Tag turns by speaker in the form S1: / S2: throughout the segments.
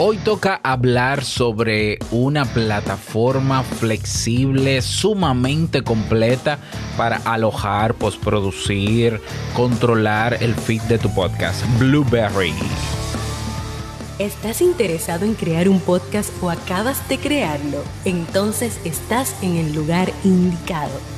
S1: Hoy toca hablar sobre una plataforma flexible, sumamente completa para alojar, postproducir, controlar el feed de tu podcast, Blueberry.
S2: ¿Estás interesado en crear un podcast o acabas de crearlo? Entonces estás en el lugar indicado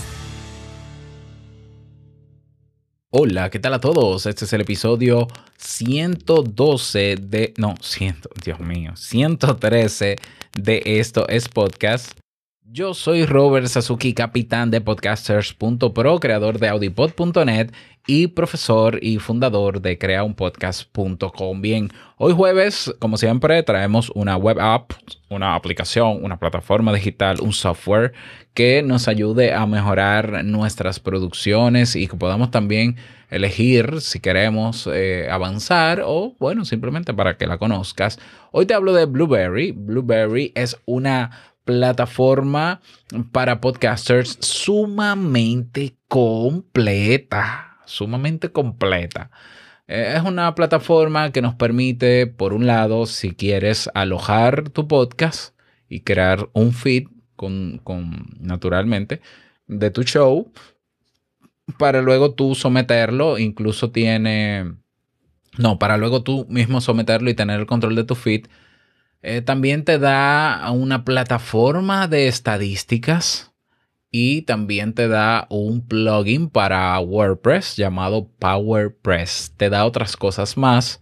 S1: Hola, ¿qué tal a todos? Este es el episodio 112 de... No, 100, Dios mío, 113 de Esto es Podcast. Yo soy Robert Sasuki, capitán de podcasters.pro, creador de audipod.net y profesor y fundador de creaunpodcast.com. Bien, hoy jueves, como siempre, traemos una web app, una aplicación, una plataforma digital, un software que nos ayude a mejorar nuestras producciones y que podamos también elegir si queremos eh, avanzar o, bueno, simplemente para que la conozcas. Hoy te hablo de Blueberry. Blueberry es una plataforma para podcasters sumamente completa, sumamente completa. Eh, es una plataforma que nos permite, por un lado, si quieres alojar tu podcast y crear un feed con, con naturalmente de tu show, para luego tú someterlo, incluso tiene, no, para luego tú mismo someterlo y tener el control de tu feed eh, también te da una plataforma de estadísticas y también te da un plugin para WordPress llamado PowerPress. Te da otras cosas más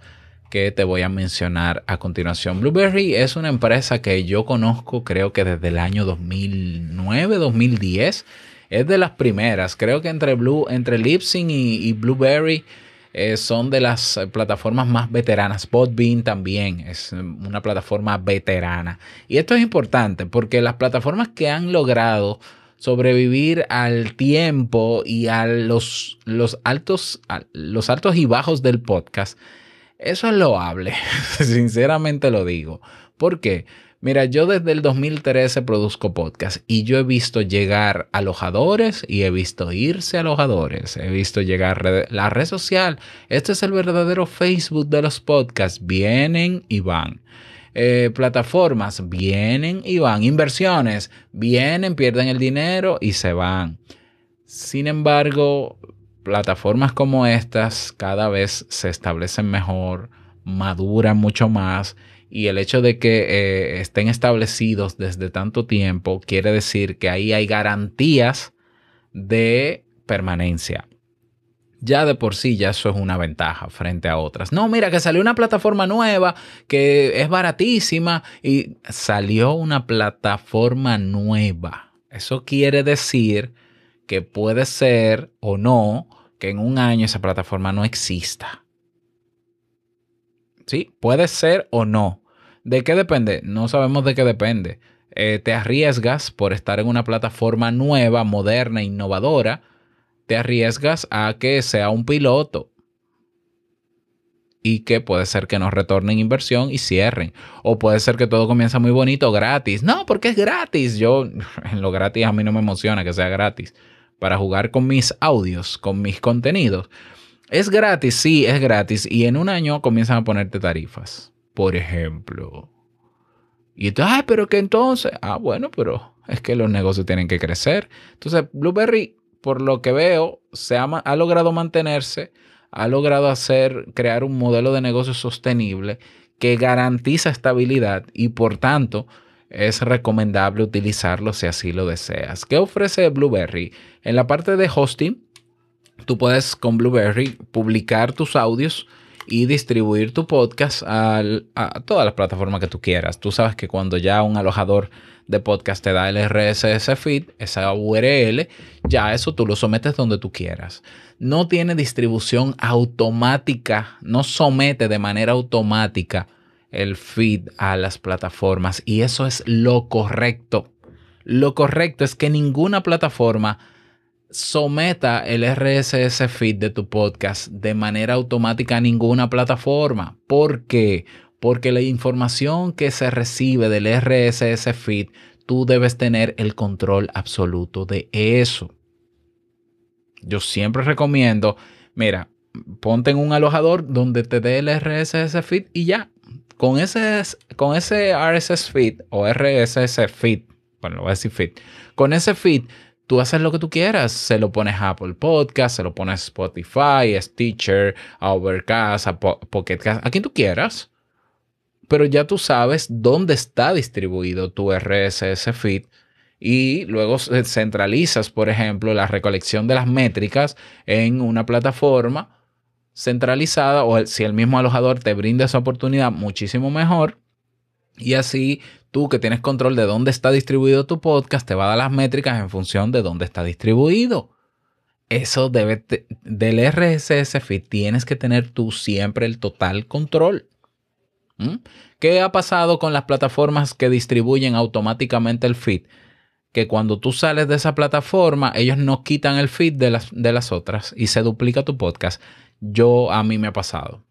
S1: que te voy a mencionar a continuación. Blueberry es una empresa que yo conozco creo que desde el año 2009, 2010. Es de las primeras. Creo que entre, Blue, entre Libsyn y, y Blueberry eh, son de las eh, plataformas más veteranas. Podbean también es eh, una plataforma veterana. Y esto es importante porque las plataformas que han logrado sobrevivir al tiempo y a los, los, altos, los altos y bajos del podcast, eso es loable, sinceramente lo digo. ¿Por qué? Mira, yo desde el 2013 produzco podcast y yo he visto llegar alojadores y he visto irse alojadores. He visto llegar la red social. Este es el verdadero Facebook de los podcasts. Vienen y van. Eh, plataformas vienen y van. Inversiones vienen, pierden el dinero y se van. Sin embargo, plataformas como estas cada vez se establecen mejor, maduran mucho más y el hecho de que eh, estén establecidos desde tanto tiempo quiere decir que ahí hay garantías de permanencia. Ya de por sí, ya eso es una ventaja frente a otras. No, mira, que salió una plataforma nueva que es baratísima y salió una plataforma nueva. Eso quiere decir que puede ser o no que en un año esa plataforma no exista. ¿Sí? Puede ser o no. ¿De qué depende? No sabemos de qué depende. Eh, te arriesgas por estar en una plataforma nueva, moderna, innovadora. Te arriesgas a que sea un piloto y que puede ser que nos retornen inversión y cierren. O puede ser que todo comienza muy bonito, gratis. No, porque es gratis. Yo, en lo gratis a mí no me emociona que sea gratis. Para jugar con mis audios, con mis contenidos. Es gratis, sí, es gratis. Y en un año comienzan a ponerte tarifas, por ejemplo. Y entonces, pero que entonces, ah, bueno, pero es que los negocios tienen que crecer. Entonces, Blueberry, por lo que veo, se ha, ha logrado mantenerse, ha logrado hacer, crear un modelo de negocio sostenible que garantiza estabilidad y por tanto es recomendable utilizarlo si así lo deseas. ¿Qué ofrece Blueberry? En la parte de hosting, tú puedes con Blueberry publicar tus audios y distribuir tu podcast a todas las plataformas que tú quieras. Tú sabes que cuando ya un alojador de podcast te da el RSS feed, esa URL, ya eso tú lo sometes donde tú quieras. No tiene distribución automática, no somete de manera automática el feed a las plataformas y eso es lo correcto. Lo correcto es que ninguna plataforma someta el RSS feed de tu podcast de manera automática a ninguna plataforma. ¿Por qué? Porque la información que se recibe del RSS feed, tú debes tener el control absoluto de eso. Yo siempre recomiendo, mira, ponte en un alojador donde te dé el RSS feed y ya. Con ese, con ese RSS feed o RSS feed, bueno, lo voy a decir feed, con ese feed tú haces lo que tú quieras. Se lo pones a Apple Podcast, se lo pones a Spotify, a Stitcher, a Overcast, a Pocket Cast, a quien tú quieras. Pero ya tú sabes dónde está distribuido tu RSS feed y luego centralizas, por ejemplo, la recolección de las métricas en una plataforma centralizada o si el mismo alojador te brinda esa oportunidad, muchísimo mejor. Y así tú que tienes control de dónde está distribuido tu podcast, te va a dar las métricas en función de dónde está distribuido. Eso debe, del RSS feed tienes que tener tú siempre el total control. ¿Mm? ¿Qué ha pasado con las plataformas que distribuyen automáticamente el feed? Que cuando tú sales de esa plataforma, ellos no quitan el feed de las, de las otras y se duplica tu podcast. Yo, a mí me ha pasado.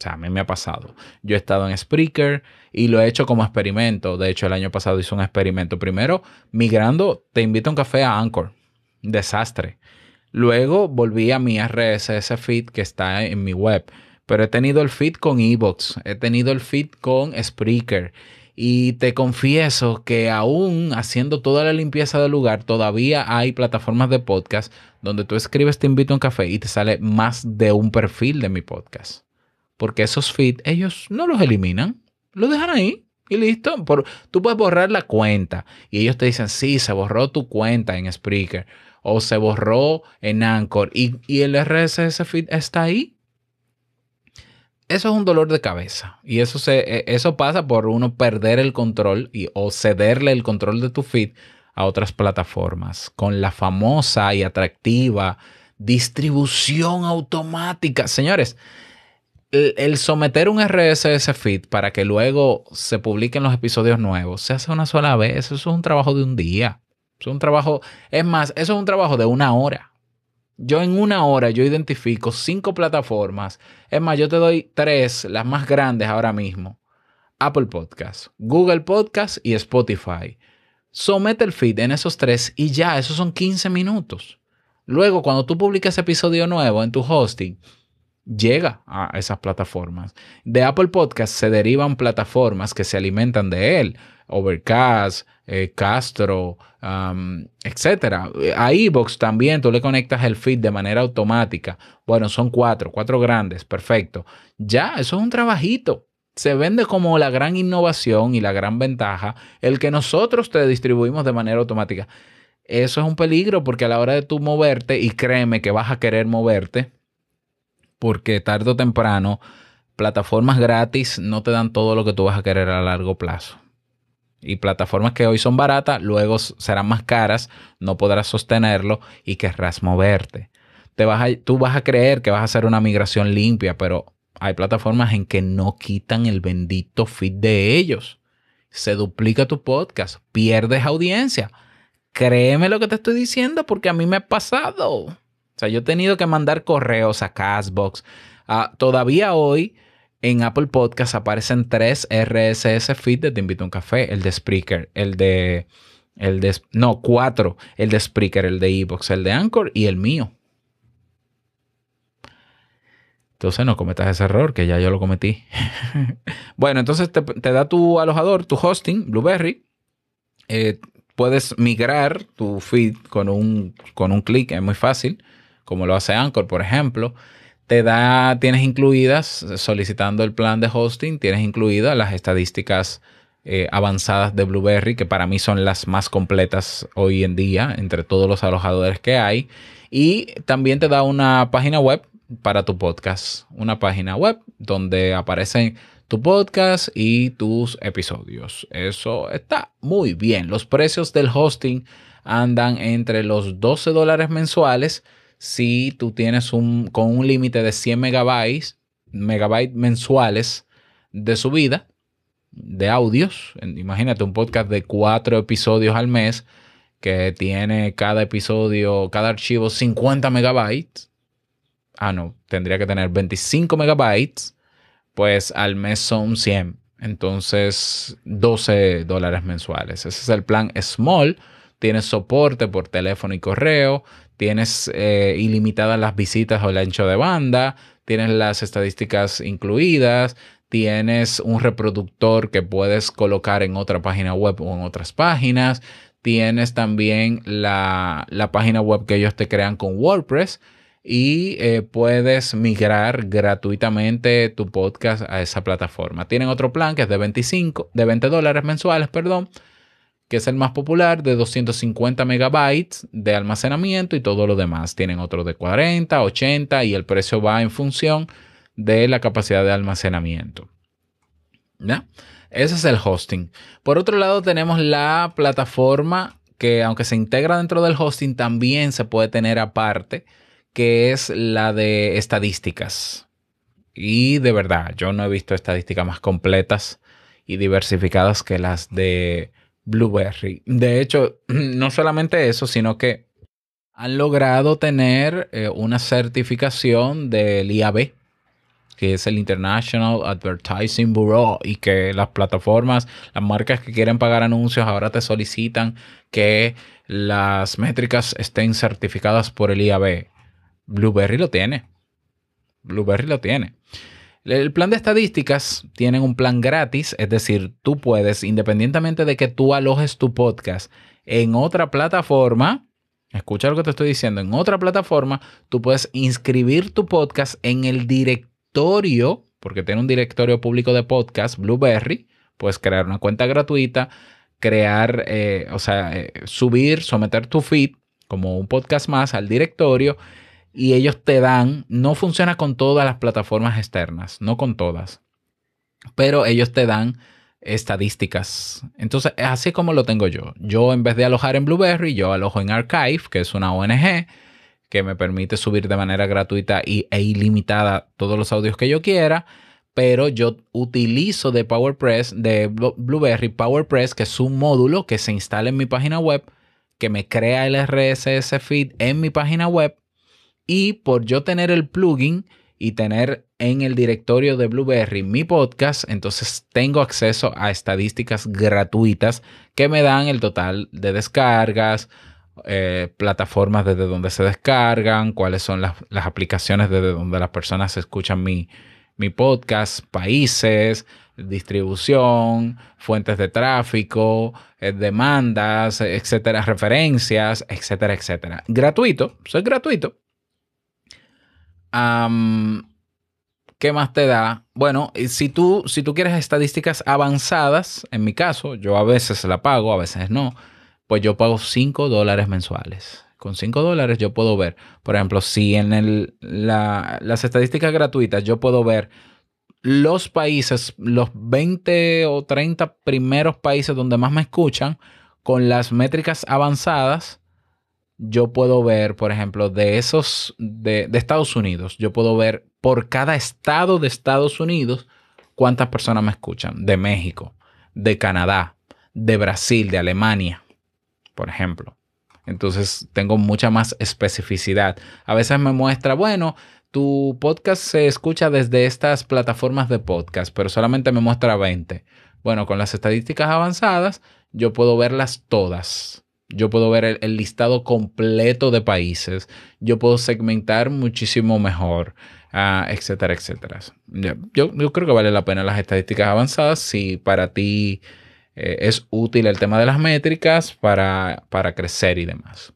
S1: O sea, a mí me ha pasado. Yo he estado en Spreaker y lo he hecho como experimento. De hecho, el año pasado hice un experimento. Primero, migrando, te invito a un café a Anchor. Desastre. Luego volví a mi RSS feed que está en mi web. Pero he tenido el feed con Evox. He tenido el feed con Spreaker. Y te confieso que aún haciendo toda la limpieza del lugar, todavía hay plataformas de podcast donde tú escribes te invito a un café y te sale más de un perfil de mi podcast. Porque esos feeds ellos no los eliminan, los dejan ahí y listo. Por, tú puedes borrar la cuenta y ellos te dicen, sí, se borró tu cuenta en Spreaker o se borró en Anchor y, el RSS feed está ahí. Eso es un dolor de cabeza y eso, se, e, eso pasa por uno perder el control y, o cederle el control de tu feed a otras plataformas con la famosa y atractiva distribución automática. Señores, el, someter un RSS feed para que luego se publiquen los episodios nuevos se hace una sola vez. Eso es un trabajo de un día. Es un trabajo, es más, eso es un trabajo de una hora. Yo en una hora yo identifico cinco plataformas. Es más, yo te doy tres, las más grandes ahora mismo. Apple Podcast, Google Podcast y Spotify. Somete el feed en esos tres y ya, esos son 15 minutos. Luego, cuando tú publicas episodio nuevo en tu hosting, llega a esas plataformas. De Apple Podcast se derivan plataformas que se alimentan de él. Overcast, eh, Castro, um. A Evox también tú le conectas el feed de manera automática. Bueno, son cuatro, cuatro grandes, perfecto. Ya, eso es un trabajito. Se vende como la gran innovación y la gran ventaja el que nosotros te distribuimos de manera automática. Eso es un peligro porque a la hora de tú moverte, y créeme que vas a querer moverte, porque tarde o temprano plataformas gratis no te dan todo lo que tú vas a querer a largo plazo. Y plataformas que hoy son baratas, luego serán más caras, no podrás sostenerlo y querrás moverte. Te vas tú vas a creer que vas a hacer una migración limpia, pero hay plataformas en que no quitan el bendito feed de ellos. Se duplica tu podcast, pierdes audiencia. Créeme lo que te estoy diciendo porque a mí me ha pasado. O sea, yo he tenido que mandar correos a Castbox. Ah, todavía hoy en Apple Podcast aparecen tres RSS feed de Te invito a un café. El de Spreaker, el de... El de, no, cuatro. El de Spreaker, el de Evox, el de Anchor y el mío. Entonces no cometas ese error que ya yo lo cometí. bueno, entonces te, da tu alojador, tu hosting, Blueberry. Eh, puedes migrar tu feed con un, con un clic, es muy fácil como lo hace Anchor, por ejemplo, te da, tienes incluidas, solicitando el plan de hosting, tienes incluidas las estadísticas eh, avanzadas de Blueberry, que para mí son las más completas hoy en día entre todos los alojadores que hay. Y también te da una página web para tu podcast, una página web donde aparecen tu podcast y tus episodios. Eso está muy bien. Los precios del hosting andan entre los 12 dólares mensuales si tú tienes un, con un límite de 100 megabytes, megabytes mensuales de su vida de audios. Imagínate un podcast de cuatro episodios al mes que tiene cada episodio, cada archivo 50 megabytes. Ah, no, tendría que tener 25 megabytes. Pues al mes son 100. Entonces, 12 dólares mensuales. Ese es el plan Small. Tienes soporte por teléfono y correo. Tienes eh, ilimitadas las visitas o el ancho de banda. Tienes las estadísticas incluidas tienes un reproductor que puedes colocar en otra página web o en otras páginas. Tienes también la, página web que ellos te crean con WordPress y eh, puedes migrar gratuitamente tu podcast a esa plataforma. Tienen otro plan que es de 25, de 20 dólares mensuales, perdón, que es el más popular, de 250 megabytes de almacenamiento y todo lo demás. Tienen otro de 40, 80 y el precio va en función de la capacidad de almacenamiento. ¿Ya? Ese es el hosting. Por otro lado, tenemos la plataforma que aunque se integra dentro del hosting, también se puede tener aparte, que es la de estadísticas. Y de verdad, yo no he visto estadísticas más completas y diversificadas que las de Blueberry. De hecho, no solamente eso, sino que han logrado tener eh, una certificación del IAB, que es el International Advertising Bureau y que las plataformas, las marcas que quieren pagar anuncios ahora te solicitan que las métricas estén certificadas por el IAB. Blueberry lo tiene. Blueberry lo tiene. El plan de estadísticas tiene un plan gratis, es decir, tú puedes, independientemente de que tú alojes tu podcast en otra plataforma, escucha lo que te estoy diciendo, en otra plataforma, tú puedes inscribir tu podcast en el directorio porque tiene un directorio público de podcast, Blueberry, puedes crear una cuenta gratuita, crear, eh, o sea, eh, subir, someter tu feed como un podcast más al directorio y ellos te dan, no funciona con todas las plataformas externas, no con todas, pero ellos te dan estadísticas. Entonces, así como lo tengo yo. Yo en vez de alojar en Blueberry, yo alojo en Archive, que es una ONG que me permite subir de manera gratuita y, e ilimitada todos los audios que yo quiera. Pero yo utilizo de PowerPress, de Blueberry PowerPress, que es un módulo que se instala en mi página web, que me crea el RSS feed en mi página web. Y por yo tener el plugin y tener en el directorio de Blueberry mi podcast, entonces tengo acceso a estadísticas gratuitas que me dan el total de descargas, eh, plataformas desde donde se descargan, cuáles son las, aplicaciones desde donde las personas escuchan mi, mi podcast, países, distribución, fuentes de tráfico, eh, demandas, etcétera, referencias, etcétera, etcétera. Gratuito, soy gratuito. ¿Qué más te da? Bueno, si tú, si tú quieres estadísticas avanzadas, en mi caso, yo a veces la pago, a veces no pues yo pago 5 dólares mensuales. Con 5 dólares yo puedo ver, por ejemplo, si en el, las estadísticas gratuitas yo puedo ver los países, los 20 o 30 primeros países donde más me escuchan, con las métricas avanzadas, yo puedo ver, por ejemplo, de esos de, Estados Unidos, yo puedo ver por cada estado de Estados Unidos cuántas personas me escuchan. De México, de Canadá, de Brasil, de Alemania por ejemplo. Entonces tengo mucha más especificidad. A veces me muestra, bueno, tu podcast se escucha desde estas plataformas de podcast, pero solamente me muestra 20. Bueno, con las estadísticas avanzadas, yo puedo verlas todas. Yo puedo ver el, listado completo de países. Yo puedo segmentar muchísimo mejor, ah, etcétera, etcétera. Yo, yo creo que vale la pena las estadísticas avanzadas si para ti eh, es útil el tema de las métricas para, para crecer y demás.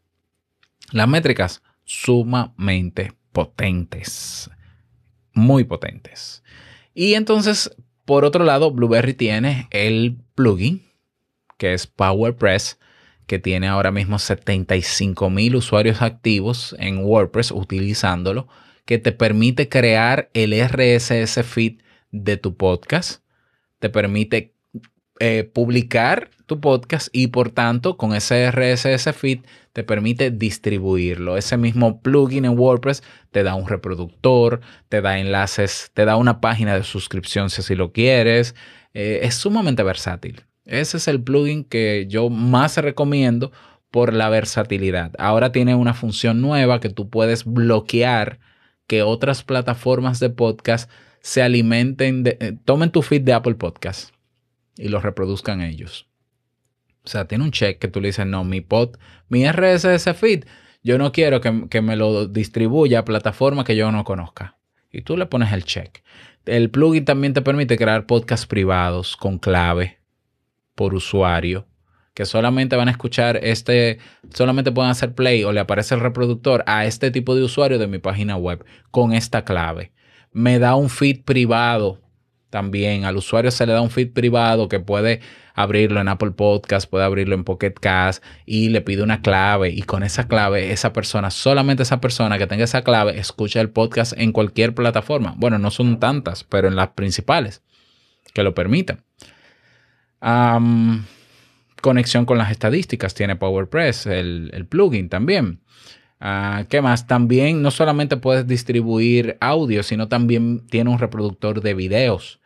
S1: Las métricas sumamente potentes, muy potentes. Y entonces, por otro lado, Blueberry tiene el plugin que es PowerPress, que tiene ahora mismo 75 mil usuarios activos en WordPress utilizándolo, que te permite crear el RSS feed de tu podcast, te permite eh, publicar tu podcast y por tanto con ese RSS feed te permite distribuirlo. Ese mismo plugin en WordPress te da un reproductor, te da enlaces, te da una página de suscripción si así lo quieres. Eh, es sumamente versátil. Ese es el plugin que yo más recomiendo por la versatilidad. Ahora tiene una función nueva que tú puedes bloquear que otras plataformas de podcast se alimenten, de, eh, tomen tu feed de Apple Podcast y lo reproduzcan ellos. O sea, tiene un check que tú le dices, no, mi pod, mi RSS feed, yo no quiero que, que me lo distribuya a plataformas que yo no conozca. Y tú le pones el check. El plugin también te permite crear podcasts privados con clave por usuario que solamente van a escuchar este, solamente pueden hacer play o le aparece el reproductor a este tipo de usuario de mi página web con esta clave. Me da un feed privado también. Al usuario se le da un feed privado que puede abrirlo en Apple Podcast, puede abrirlo en Pocket Cast y le pide una clave. Y con esa clave, esa persona, solamente esa persona que tenga esa clave, escucha el podcast en cualquier plataforma. Bueno, no son tantas, pero en las principales que lo permitan conexión con las estadísticas tiene PowerPress, el, plugin también. Uh, ¿Qué más? También no solamente puedes distribuir audio, sino también tiene un reproductor de videos.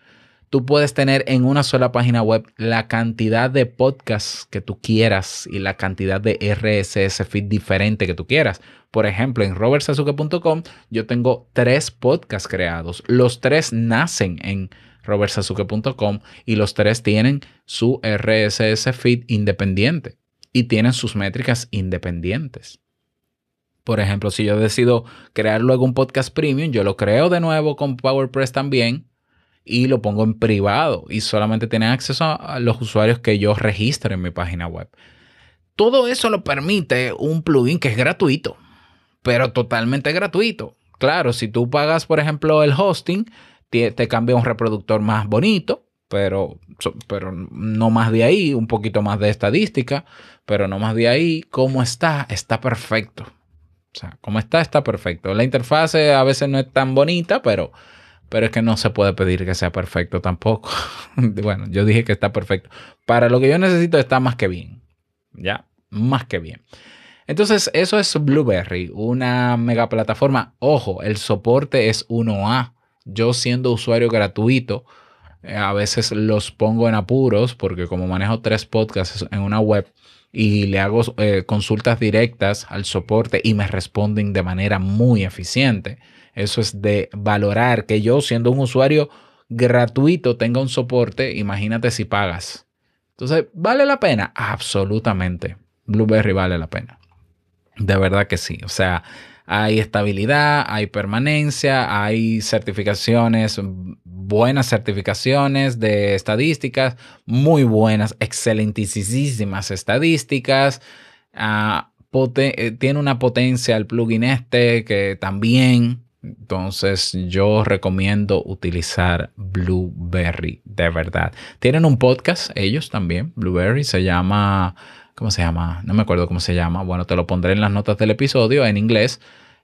S1: Tú puedes tener en una sola página web la cantidad de podcasts que tú quieras y la cantidad de RSS feed diferente que tú quieras. Por ejemplo, en robertsazuke.com yo tengo tres podcasts creados. Los tres nacen en robertsazuke.com y los tres tienen su RSS feed independiente y tienen sus métricas independientes. Por ejemplo, si yo decido crear luego un podcast premium, yo lo creo de nuevo con PowerPress también y lo pongo en privado y solamente tienen acceso a los usuarios que yo registro en mi página web. Todo eso lo permite un plugin que es gratuito, pero totalmente gratuito. Claro, si tú pagas, por ejemplo, el hosting, te cambia un reproductor más bonito, pero, pero no más de ahí, un poquito más de estadística, pero no más de ahí. ¿Cómo está? Está perfecto. O sea, como está, está perfecto. La interfase a veces no es tan bonita, pero, pero es que no se puede pedir que sea perfecto tampoco. bueno, yo dije que está perfecto. Para lo que yo necesito está más que bien. Ya, más que bien. Entonces, eso es Blueberry, una mega plataforma. Ojo, el soporte es 1A yo siendo usuario gratuito, eh, a veces los pongo en apuros porque como manejo tres podcasts en una web y le hago eh, consultas directas al soporte y me responden de manera muy eficiente. Eso es de valorar que yo siendo un usuario gratuito tenga un soporte, imagínate si pagas. Entonces, ¿vale la pena? Absolutamente. Blueberry vale la pena. De verdad que sí. O sea, hay estabilidad, hay permanencia, hay certificaciones, buenas certificaciones de estadísticas, muy buenas, excelentísimas estadísticas. Ah, eh, tiene una potencia el plugin este que también. Entonces yo recomiendo utilizar Blueberry, de verdad. Tienen un podcast ellos también, Blueberry, se llama ¿cómo se llama? No me acuerdo cómo se llama. Bueno, te lo pondré en las notas del episodio en inglés,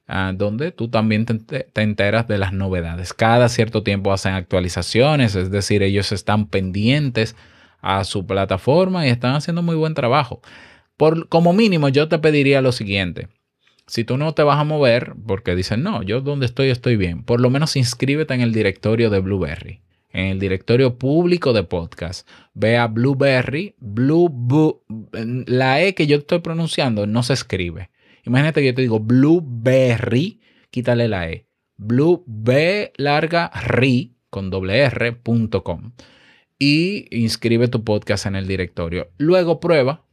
S1: ah, donde tú también te, enteras de las novedades. Cada cierto tiempo hacen actualizaciones, es decir, ellos están pendientes a su plataforma y están haciendo muy buen trabajo. Por, como mínimo, yo te pediría lo siguiente. Si tú no te vas a mover, porque dicen, no, yo donde estoy estoy bien, por lo menos inscríbete en el directorio de Blueberry en el directorio público de podcast. Ve a Blueberry. Blue, la E que yo estoy pronunciando no se escribe. Imagínate que yo te digo Blueberry, quítale la E. Blue larga ri con doble r.com y inscribe tu podcast en el directorio. Luego prueba,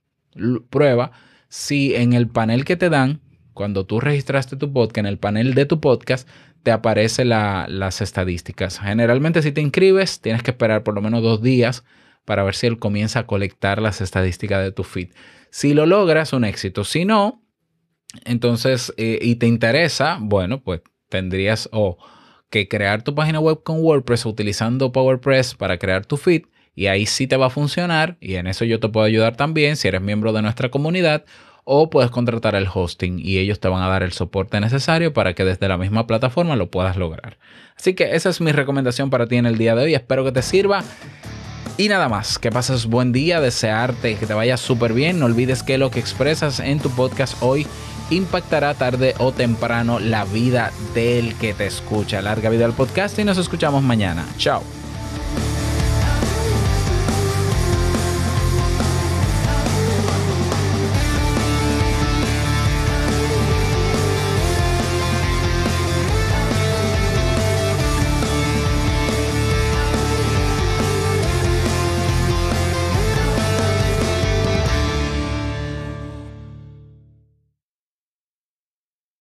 S1: prueba si en el panel que te dan, cuando tú registraste tu podcast, en el panel de tu podcast, te aparecen las estadísticas. Generalmente si te inscribes, tienes que esperar por lo menos dos días para ver si él comienza a colectar las estadísticas de tu feed. Si lo logras, un éxito. Si no, entonces, eh, y te interesa, bueno, pues tendrías o que crear tu página web con WordPress utilizando PowerPress para crear tu feed y ahí sí te va a funcionar y en eso yo te puedo ayudar también si eres miembro de nuestra comunidad o puedes contratar el hosting y ellos te van a dar el soporte necesario para que desde la misma plataforma lo puedas lograr. Así que esa es mi recomendación para ti en el día de hoy. Espero que te sirva. Y nada más, que pases buen día, desearte que te vaya súper bien. No olvides que lo que expresas en tu podcast hoy impactará tarde o temprano la vida del que te escucha. Larga vida al podcast y nos escuchamos mañana. Chao.